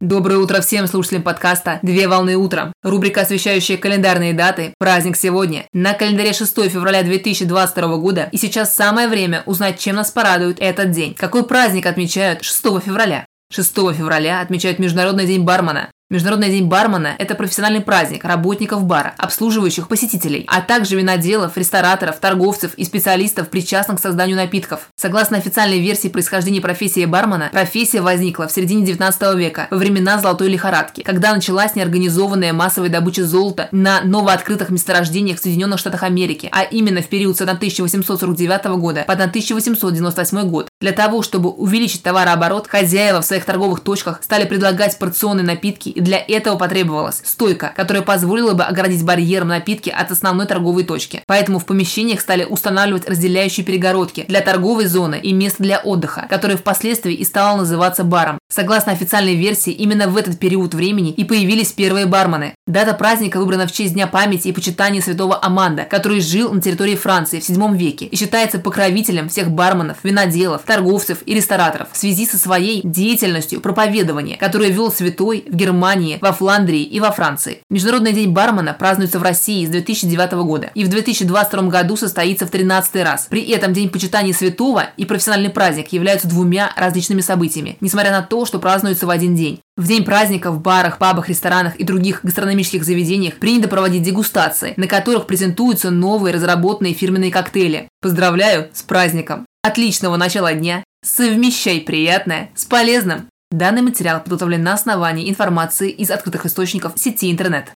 Доброе утро всем слушателям подкаста «Две волны утром». Рубрика, освещающая календарные даты. Праздник сегодня. На календаре 6 февраля 2022 года. И сейчас самое время узнать, чем нас порадует этот день. Какой праздник отмечают 6 февраля? 6 февраля отмечают Международный день бармена. Международный день бармена – это профессиональный праздник работников бара, обслуживающих посетителей, а также виноделов, рестораторов, торговцев и специалистов, причастных к созданию напитков. Согласно официальной версии происхождения профессии бармена, профессия возникла в середине 19 века, во времена золотой лихорадки, когда началась неорганизованная массовая добыча золота на новооткрытых месторождениях в Соединенных Штатах Америки, а именно в период с 1849 года по 1898 год. Для того, чтобы увеличить товарооборот, хозяева в своих торговых точках стали предлагать порционные напитки и для этого потребовалась стойка, которая позволила бы оградить барьером напитки от основной торговой точки. Поэтому в помещениях стали устанавливать разделяющие перегородки для торговой зоны и места для отдыха, которое впоследствии и стало называться баром. Согласно официальной версии, именно в этот период времени и появились первые бармены. Дата праздника выбрана в честь Дня памяти и почитания святого Аманда, который жил на территории Франции в VII веке и считается покровителем всех барменов, виноделов, торговцев и рестораторов в связи со своей деятельностью проповедования, которое вел святой в Германии, во Фландрии и во Франции. Международный день бармена празднуется в России с 2009 года и в 2022 году состоится в 13 раз. При этом День почитания святого и профессиональный праздник являются двумя различными событиями, несмотря на то, что празднуются в один день. В день праздника в барах, пабах, ресторанах и других гастрономических заведениях принято проводить дегустации, на которых презентуются новые разработанные фирменные коктейли. Поздравляю с праздником! Отличного начала дня! Совмещай приятное с полезным! Данный материал подготовлен на основании информации из открытых источников сети интернет.